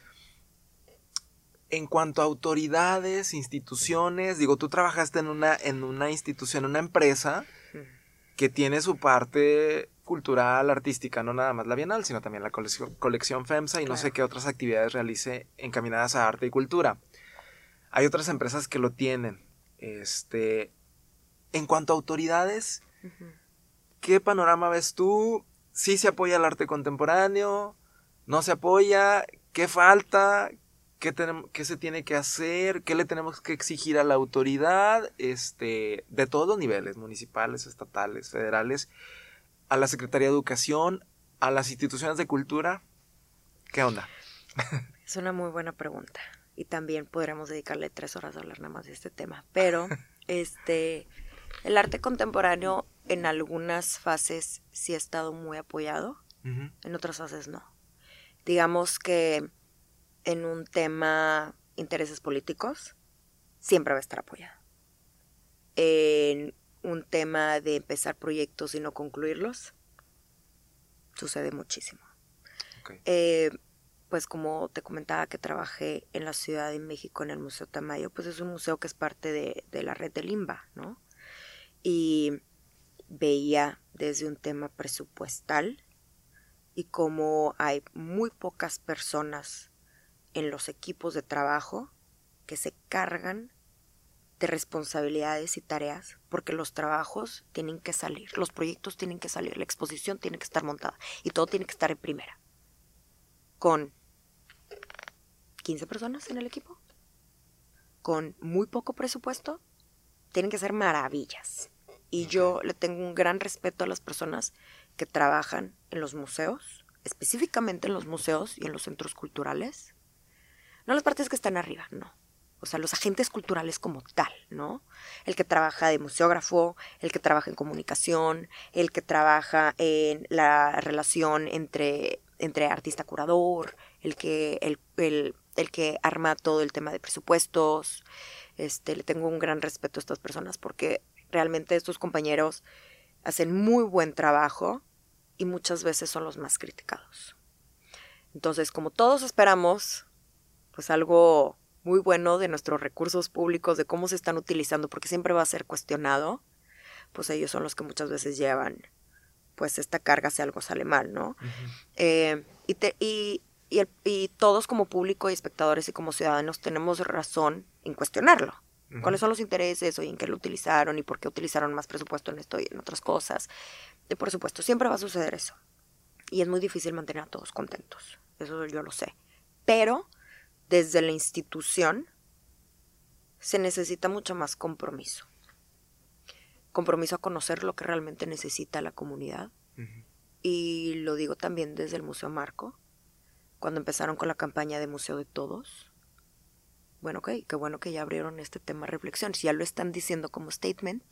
en cuanto a autoridades, instituciones, digo, tú trabajaste en una, en una institución, una empresa que tiene su parte cultural, artística, no nada más la Bienal, sino también la colección, colección FEMSA y no sé qué otras actividades realice encaminadas a arte y cultura. Hay otras empresas que lo tienen. Este, en cuanto a autoridades. ¿qué panorama ves tú? ¿Sí se apoya el arte contemporáneo? ¿No se apoya? ¿Qué falta? ¿Qué, tenem- qué se tiene que hacer? ¿Qué le tenemos que exigir a la autoridad? Este, de todos los niveles, municipales, estatales, federales, a la Secretaría de Educación, a las instituciones de cultura. ¿Qué onda? Es una muy buena pregunta. Y también podríamos dedicarle tres horas a hablar nada más de este tema. Pero, este, el arte contemporáneo en algunas fases sí ha estado muy apoyado, en otras fases no. Digamos que en un tema intereses políticos, siempre va a estar apoyado. En un tema de empezar proyectos y no concluirlos, sucede muchísimo. Eh, pues como te comentaba que trabajé en la Ciudad de México en el Museo Tamayo, pues es un museo que es parte de, de la red de Limba, ¿no? Y veía desde un tema presupuestal y como hay muy pocas personas en los equipos de trabajo que se cargan de responsabilidades y tareas, porque los trabajos tienen que salir, los proyectos tienen que salir, la exposición tiene que estar montada y todo tiene que estar en primera. Con 15 personas en el equipo, con muy poco presupuesto, tienen que ser maravillas. Y yo le tengo un gran respeto a las personas que trabajan en los museos, específicamente en los museos y en los centros culturales. No las partes que están arriba, no o sea, los agentes culturales como tal, ¿no? El que trabaja de museógrafo, el que trabaja en comunicación, el que trabaja en la relación entre, entre artista-curador, el que, el, el, que arma todo el tema de presupuestos. Este, le tengo un gran respeto a estas personas porque realmente estos compañeros hacen muy buen trabajo y muchas veces son los más criticados. Entonces, como todos esperamos, pues algo muy bueno de nuestros recursos públicos, de cómo se están utilizando, porque siempre va a ser cuestionado, pues ellos son los que muchas veces llevan pues esta carga si algo sale mal, ¿no? Eh, y, y, y, todos como público y espectadores y como ciudadanos tenemos razón en cuestionarlo. ¿Cuáles son los intereses o en qué lo utilizaron y por qué utilizaron más presupuesto en esto y en otras cosas? Y por supuesto, siempre va a suceder eso. Y es muy difícil mantener a todos contentos. Eso yo lo sé. Pero desde la institución, se necesita mucho más compromiso. Compromiso a conocer lo que realmente necesita la comunidad. Y lo digo también desde el Museo Marco, cuando empezaron con la campaña de Museo de Todos. Bueno, ok, qué bueno que ya abrieron este tema de reflexión. Si ya lo están diciendo como statement,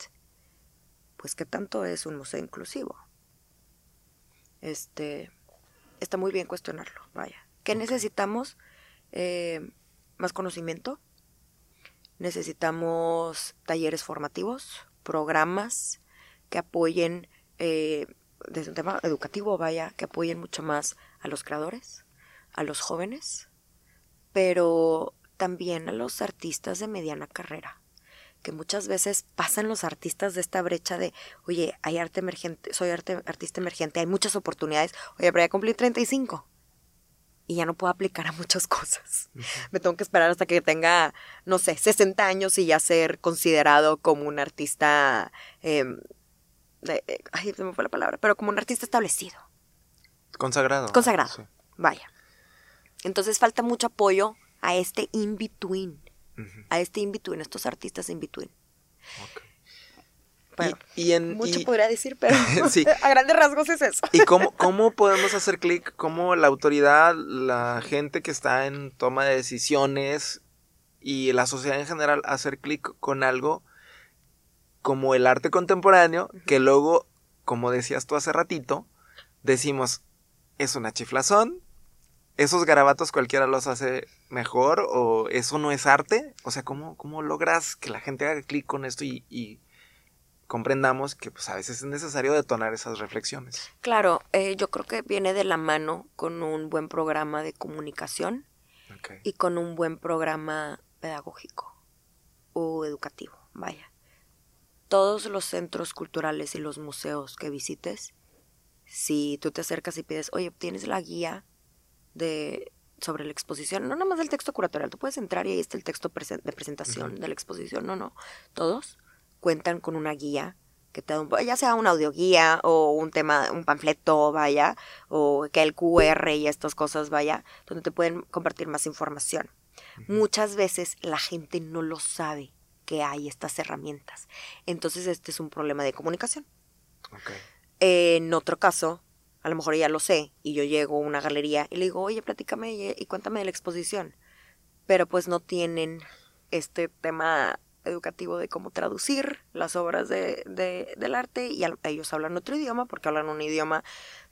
pues qué tanto es un museo inclusivo. Este, está muy bien cuestionarlo, vaya. ¿Qué necesitamos? Eh, más conocimiento. Necesitamos talleres formativos, programas que apoyen, eh, desde un tema educativo, vaya, que apoyen mucho más a los creadores, a los jóvenes, pero también a los artistas de mediana carrera que muchas veces pasan los artistas de esta brecha de, oye, hay arte emergente, soy arte, artista emergente, hay muchas oportunidades, oye, pero ya cumplí 35 y ya no puedo aplicar a muchas cosas. Me tengo que esperar hasta que tenga, no sé, 60 años y ya ser considerado como un artista, em, eh, ay, se me fue la palabra, pero como un artista establecido. Consagrado. Consagrado, vaya. Entonces falta mucho apoyo a este in-between, a este in-between, estos artistas in-between. Y, en, mucho podría decir, pero a grandes rasgos es eso. ¿Y cómo, cómo podemos hacer clic? ¿Cómo la autoridad, la gente que está en toma de decisiones y la sociedad en general hacer clic con algo como el arte contemporáneo, que luego, como decías tú hace ratito, decimos, es una chiflazón, esos garabatos cualquiera los hace mejor o eso no es arte? O sea, ¿cómo, cómo logras que la gente haga clic con esto y comprendamos que pues, a veces es necesario detonar esas reflexiones. Claro, eh, yo creo que viene de la mano con un buen programa de comunicación y con un buen programa pedagógico o educativo, vaya. Todos los centros culturales y los museos que visites, si tú te acercas y pides, oye, tienes la guía de sobre la exposición, no nada más del texto curatorial, tú puedes entrar y ahí está el texto de presentación de la exposición, no, no, todos cuentan con una guía que te da ya sea una audioguía o un tema, un panfleto, vaya, o que el QR y estas cosas, vaya, donde te pueden compartir más información. Muchas veces la gente no lo sabe que hay estas herramientas. Entonces este es un problema de comunicación. en otro caso, a lo mejor ya lo sé, y yo llego a una galería y le digo, oye, platícame y, y cuéntame de la exposición. Pero pues no tienen este tema educativo de cómo traducir las obras de, de- del arte y ellos hablan otro idioma porque hablan un idioma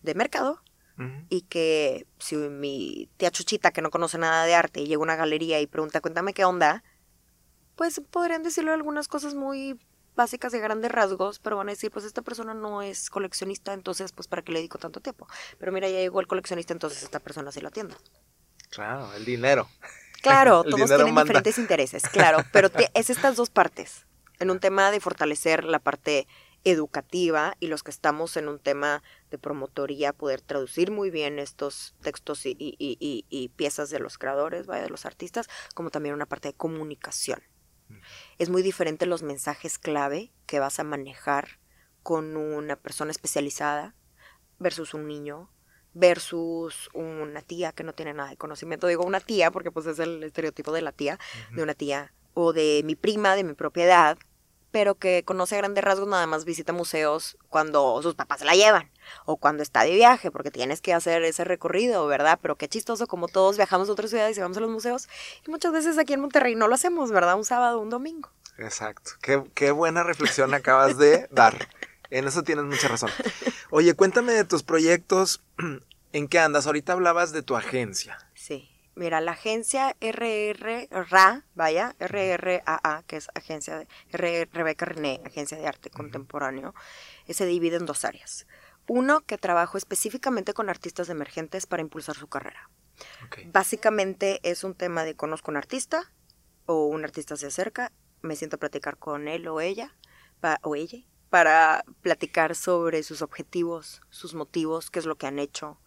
de mercado y que si mi tía Chuchita que no conoce nada de arte llega a una galería y pregunta cuéntame qué onda, pues podrían decirle algunas cosas muy básicas a grandes rasgos, pero van a decir, pues esta persona no es coleccionista, entonces pues para qué le dedico tanto tiempo. Pero mira, ya llegó el coleccionista, entonces esta persona sí la atiende. Claro, el dinero. Claro, todos tienen manda. diferentes intereses, claro, pero te- es estas dos partes. En un tema de fortalecer la parte educativa y los que estamos en un tema de promotoría, poder traducir muy bien estos textos y, y- y- y- y piezas de los creadores, vaya, de los artistas, como también una parte de comunicación. Es muy diferente los mensajes clave que vas a manejar con una persona especializada versus un niño versus una tía que no tiene nada de conocimiento. Digo una tía porque pues es el estereotipo de la tía, de una tía o de mi prima de mi propia edad, pero que conoce a grandes rasgos nada más visita museos cuando sus papás la llevan o cuando está de viaje, porque tienes que hacer ese recorrido, ¿verdad? Pero qué chistoso como todos viajamos a otras ciudades y vamos a los museos y muchas veces aquí en Monterrey no lo hacemos, ¿verdad? Un sábado, un domingo. Exacto. Qué, qué buena reflexión acabas de dar. En eso tienes mucha razón. Oye, cuéntame de tus proyectos. ¿En qué andas? Ahorita hablabas de tu agencia. Sí. Mira, la agencia RR, RA, vaya, RRAA, que es agencia de, R, Rebeca René, agencia de arte contemporáneo, eh, se divide en dos áreas. Uno, que trabajo específicamente con artistas emergentes para impulsar su carrera. Básicamente es un tema de conozco un artista o un artista se acerca, me siento a platicar con él o ella pa- o ella para platicar sobre sus objetivos, sus motivos, qué es lo que han hecho,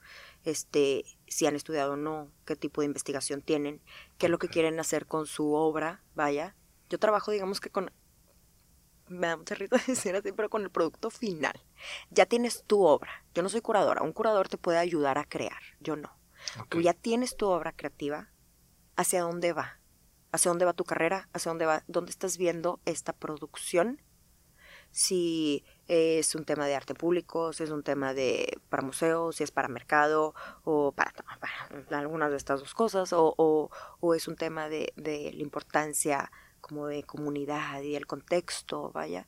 este, si han estudiado o no, qué tipo de investigación tienen, qué es lo que quieren hacer con su obra, vaya. Yo trabajo, digamos que con me da mucha risa decir así, pero con el producto final. Ya tienes tu obra. Yo no soy curadora. Un curador te puede ayudar a crear. Yo no. Tú ya tienes tu obra creativa. ¿Hacia dónde va? ¿Hacia dónde va tu carrera? ¿Hacia dónde va? ¿Dónde estás viendo esta producción? Si es un tema de arte público, si es un tema de para museos, si es para mercado o para, algunas de estas dos cosas, o, o- o es un tema de, de la importancia como de comunidad y el contexto, vaya,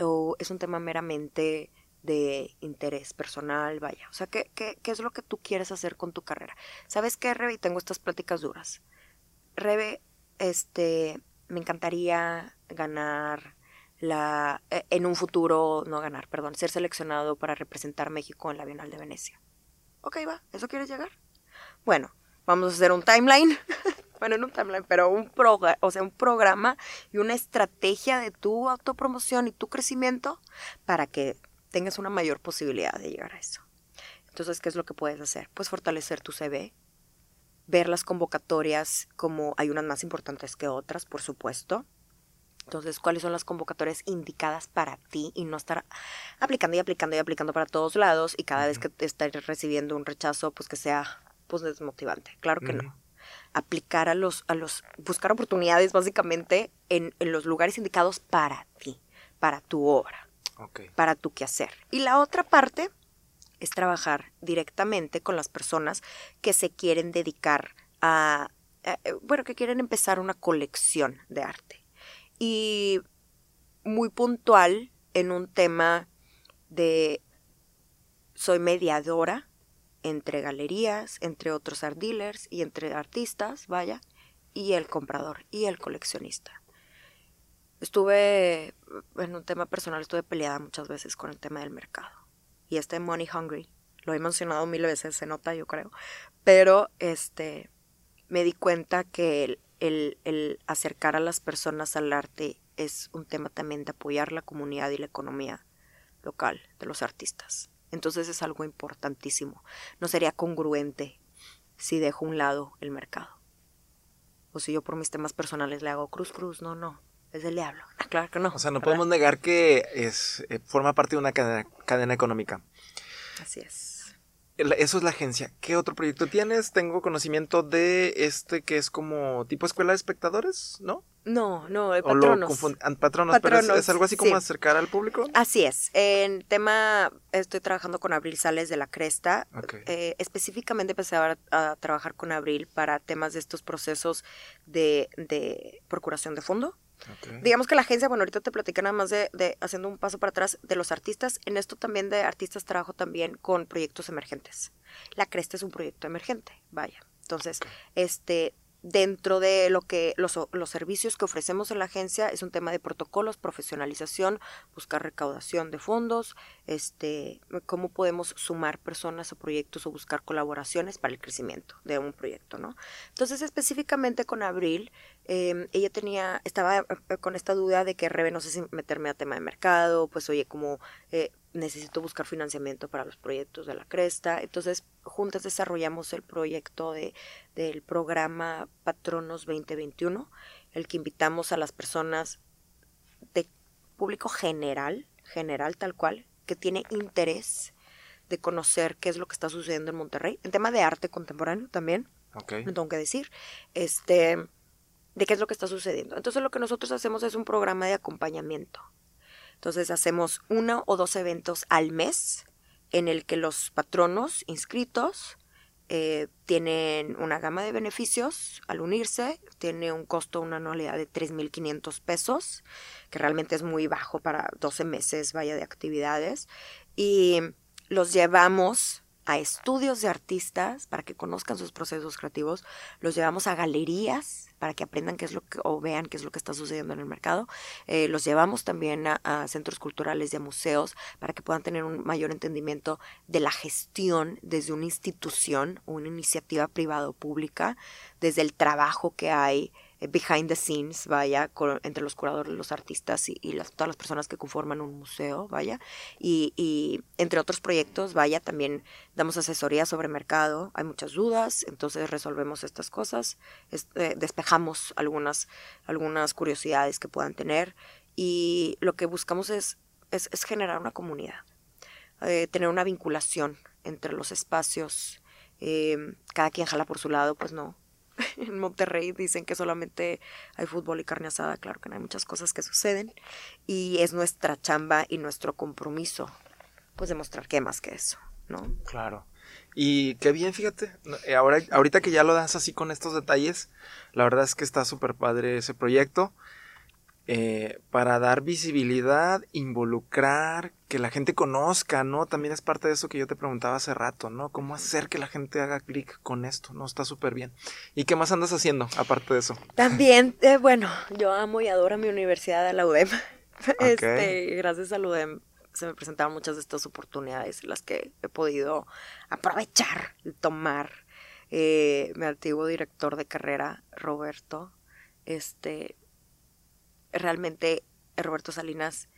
o es un tema meramente de interés personal, vaya. O sea, ¿qué, qué, qué es lo que tú quieres hacer con tu carrera? ¿Sabes qué, Rebe? Y tengo estas pláticas duras. Rebe, este, me encantaría ganar la, eh, en un futuro, no ganar, perdón, ser seleccionado para representar México en la Bienal de Venecia. Ok, va, ¿eso quieres llegar? Bueno, vamos a hacer un timeline. bueno, no un timeline, pero un o sea, un programa y una estrategia de tu autopromoción y tu crecimiento para que tengas una mayor posibilidad de llegar a eso. Entonces, ¿qué es lo que puedes hacer? Pues fortalecer tu CV, ver las convocatorias como hay unas más importantes que otras, por supuesto. Entonces, ¿cuáles son las convocatorias indicadas para ti y no estar aplicando y aplicando y aplicando para todos lados y cada vez que estés recibiendo un rechazo, pues que sea pues desmotivante? Claro que no. Aplicar a los, a los, buscar oportunidades básicamente en, en los lugares indicados para ti, para tu obra Ok. para tu quehacer. Y la otra parte es trabajar directamente con las personas que se quieren dedicar a, a- eh, bueno, que quieren empezar una colección de arte. Y muy puntual en un tema de soy mediadora entre galerías, entre otros art dealers y entre artistas, vaya, y el comprador y el coleccionista. Estuve en un tema personal, estuve peleada muchas veces con el tema del mercado. Y este money hungry, lo he mencionado mil veces, se nota yo creo, pero este me di cuenta que el, el- el acercar a las personas al arte es un tema también de apoyar la comunidad y la economía local de los artistas. Entonces es algo importantísimo. No sería congruente si dejo a un lado el mercado. O si yo por mis temas personales le hago cruz cruz, no, no, es del diablo. Ah, claro que no. O sea, no ¿verdad? podemos negar que es eh, forma parte de una cadena, cadena económica. Así es. Eso es la agencia. ¿Qué otro proyecto tienes? Tengo conocimiento de este que es como tipo escuela de espectadores, ¿no? No, no, el patronos. patronos, pero es, algo así como acercar al público. Así es. En tema, estoy trabajando con Abril Sales de la Cresta. Eh, específicamente empecé a, trabajar con Abril para temas de estos procesos de, de procuración de fondo. Digamos que la agencia, bueno, ahorita te platica nada más de, de, haciendo un paso para atrás de los artistas. En esto también de artistas trabajo también con proyectos emergentes. La Cresta es un proyecto emergente, vaya. Entonces, este, dentro de lo que los, los, servicios que ofrecemos en la agencia es un tema de protocolos, profesionalización, buscar recaudación de fondos, este, cómo podemos sumar personas o proyectos o buscar colaboraciones para el crecimiento de un proyecto, ¿no? Entonces, específicamente con Abril, em, ella tenía, estaba eh, con esta duda de que Rebe, no sé si meterme a tema de mercado, pues oye, como eh, necesito buscar financiamiento para los proyectos de la Cresta. Entonces, juntas desarrollamos el proyecto de, del programa Patronos 2021, el que invitamos a las personas de público general, general tal cual, que tiene interés de conocer qué es lo que está sucediendo en Monterrey, en tema de arte contemporáneo también, okay. tengo que decir, este, de qué es lo que está sucediendo. Entonces lo que nosotros hacemos es un programa de acompañamiento entonces hacemos uno o dos eventos al mes en el que los patronos inscritos eh, tienen una gama de beneficios al unirse, tiene un costo, una anualidad de 3.500 pesos, que realmente es muy bajo para 12 meses, vaya de actividades, y los llevamos a estudios de artistas para que conozcan sus procesos creativos, los llevamos a galerías para que aprendan qué es lo que, o vean qué es lo que está sucediendo en el mercado, eh, los llevamos también a, centros culturales y a museos para que puedan tener un mayor entendimiento de la gestión desde una institución una iniciativa privada o pública, desde el trabajo que hay behind the scenes, vaya, entre los curadores, los artistas y, todas las personas que conforman un museo, vaya, y, entre otros proyectos, vaya, también damos asesoría sobre mercado, hay muchas dudas, entonces resolvemos estas cosas, eh, despejamos algunas, curiosidades que puedan tener y lo que buscamos es, es, generar una comunidad, eh, tener una vinculación entre los espacios, cada quien jala por su lado, pues no, en Monterrey dicen que solamente hay fútbol y carne asada, claro que no hay muchas cosas que suceden y es nuestra chamba y nuestro compromiso pues demostrar que más que eso, ¿no? Claro. Y qué bien, fíjate, eh, ahora, ahorita que ya lo das así con estos detalles, la verdad es que está súper padre ese proyecto. Eh, para dar visibilidad, involucrar, que la gente conozca, ¿no? También es parte de eso que yo te preguntaba hace rato, ¿no? ¿Cómo hacer que la gente haga clic con esto? No, está súper bien. ¿Y qué más andas haciendo aparte de eso? También, eh, bueno, yo amo y adoro mi universidad, de la UDEM. Este, gracias a la UDEM se me presentaron muchas de estas oportunidades las que he podido aprovechar y tomar. Eh, mi antiguo director de carrera, Roberto, este, realmente Roberto Salinas,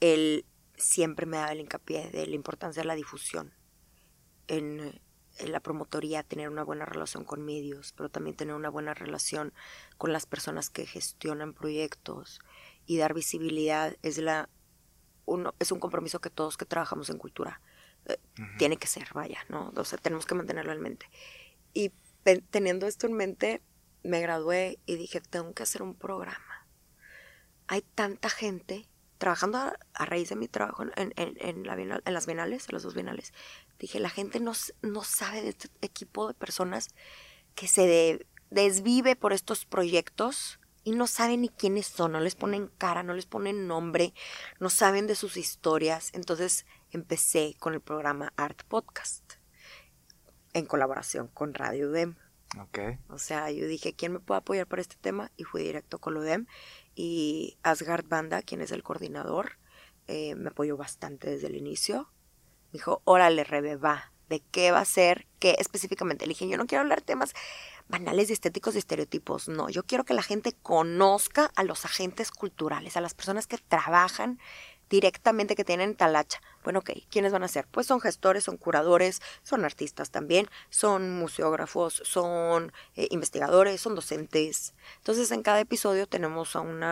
él siempre me daba el hincapié de la importancia de la difusión en, la promotoría, tener una buena relación con medios, pero también tener una buena relación con las personas que gestionan proyectos y dar visibilidad es la uno, es un compromiso que todos que trabajamos en cultura eh, tiene que ser, vaya, ¿no? O sea, tenemos que mantenerlo en mente. Y teniendo esto en mente, me gradué y dije, tengo que hacer un programa hay tanta gente trabajando a, raíz de mi trabajo en, en, la en las bienales, en las dos bienales, dije, la gente no, no sabe de este equipo de personas que se desvive por estos proyectos y no saben ni quiénes son, no les ponen cara, no les ponen nombre, no saben de sus historias. Entonces empecé con el programa Art Podcast en colaboración con Radio UDEM. Okay. O sea, yo dije, ¿quién me puede apoyar para este tema? Y fui directo con UDEM y Asgard Banda, quien es el coordinador, eh, me apoyó bastante desde el inicio. Me dijo, órale, Rebe, va, ¿de qué va a ser? ¿Qué específicamente? Le dije, yo no quiero hablar temas banales y estéticos de estereotipos, no, yo quiero que la gente conozca a los agentes culturales, a las personas que trabajan directamente que tienen talacha. Bueno, ok, ¿quiénes van a ser? Pues son gestores, son curadores, son artistas también, son museógrafos, son eh, investigadores, son docentes. Entonces en cada episodio tenemos a, un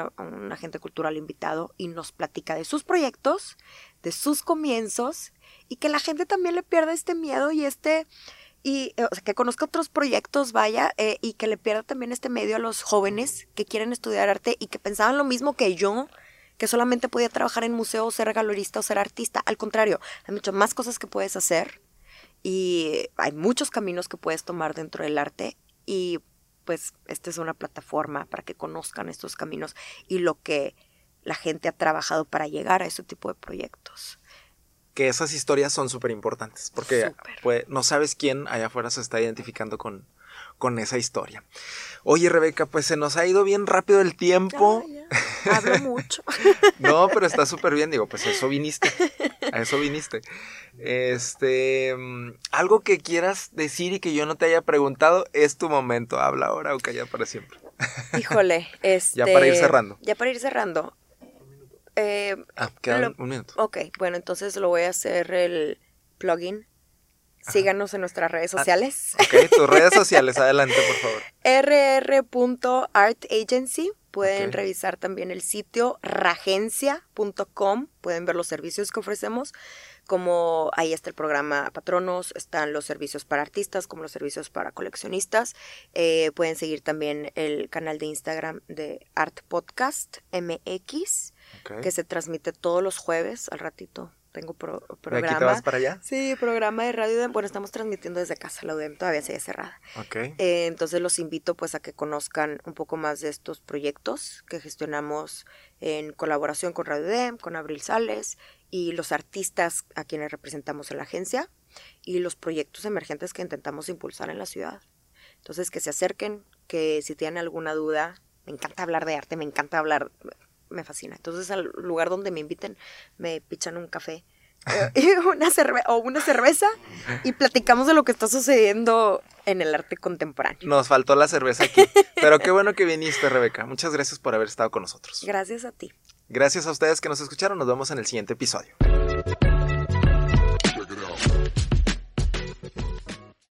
agente cultural invitado y nos platica de sus proyectos, de sus comienzos y que la gente también le pierda este miedo y este y eh, o sea, que conozca otros proyectos, vaya, eh, y que le pierda también este medio a los jóvenes que quieren estudiar arte y que pensaban lo mismo que yo, que solamente podía trabajar en museo, ser galerista o ser artista. Al contrario, hay muchas más cosas que puedes hacer y hay muchos caminos que puedes tomar dentro del arte y pues esta es una plataforma para que conozcan estos caminos y lo que la gente ha trabajado para llegar a ese tipo de proyectos que esas historias son súper importantes, porque pues, no sabes quién allá afuera se está identificando con, con esa historia. Oye, Rebeca, pues se nos ha ido bien rápido el tiempo. Hablo mucho. no, pero está súper bien, digo, pues eso viniste. A eso viniste. Este, mm, algo que quieras decir y que yo no te haya preguntado, es tu momento. Habla ahora o calla para siempre. Híjole, este. Ya para ir este, cerrando. Ya para ir cerrando. Eh, ah, queda un minuto. Ok, bueno, entonces lo voy a hacer el plugin. Síganos en nuestras redes ah, sociales. ok, tus redes sociales, adelante, por favor. rr.artagency. Pueden revisar también el sitio ragencia.com. Pueden ver los servicios que ofrecemos como ahí está el programa Patronos, están los servicios para artistas, como los servicios para coleccionistas. Eh, pueden seguir también el canal de Instagram de Art Podcast MX, que se transmite todos los jueves al ratito. Tengo programa. ¿Aquí te vas para allá? Sí, programa de radio. Bueno, estamos transmitiendo desde casa, la UDEM todavía sigue cerrada. Okay. Eh, entonces los invito pues a que conozcan un poco más de estos proyectos que gestionamos en colaboración con Radio UDEM, con Abril Sales y los artistas a quienes representamos en la agencia y los proyectos emergentes que intentamos impulsar en la ciudad. Entonces, que se acerquen, que si tienen alguna duda, me encanta hablar de arte, me encanta hablar, me fascina. Entonces, al lugar donde me inviten, me pichan un café eh, una cerve o una cerveza y platicamos de lo que está sucediendo en el arte contemporáneo. Nos faltó la cerveza aquí, pero qué bueno que viniste, Rebeca. Muchas gracias por haber estado con nosotros. Gracias a ti. Gracias a ustedes que nos escucharon. Nos vemos en el siguiente episodio.